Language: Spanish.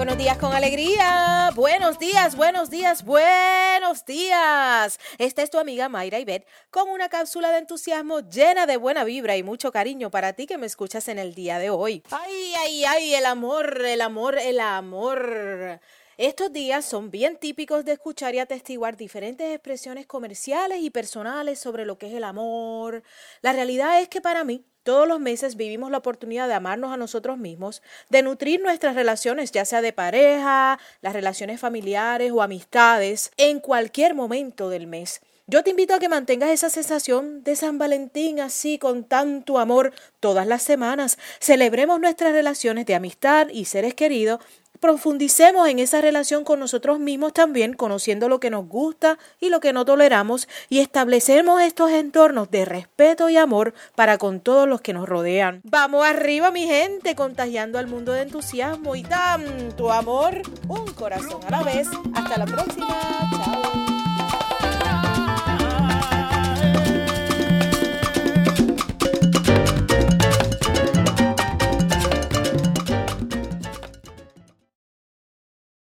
alegría. Buenos días, buenos días, buenos días. Esta es tu amiga Mayra Ibet con una cápsula de entusiasmo llena de buena vibra y mucho cariño para ti que me escuchas en el día de hoy. Ay, ay, ay, el amor, el amor, el amor. Estos días son bien típicos de escuchar y atestiguar diferentes expresiones comerciales y personales sobre lo que es el amor. La realidad es que para mí todos los meses vivimos la oportunidad de amarnos a nosotros mismos, de nutrir nuestras relaciones, ya sea de pareja, las relaciones familiares o amistades, en cualquier momento del mes. Yo te invito a que mantengas esa sensación de San Valentín así con tanto amor todas las semanas. Celebremos nuestras relaciones de amistad y seres queridos profundicemos en esa relación con nosotros mismos también, conociendo lo que nos gusta y lo que no toleramos, y establecemos estos entornos de respeto y amor para con todos los que nos rodean. Vamos arriba, mi gente, contagiando al mundo de entusiasmo y tanto amor, un corazón a la vez. Hasta la próxima. Chao.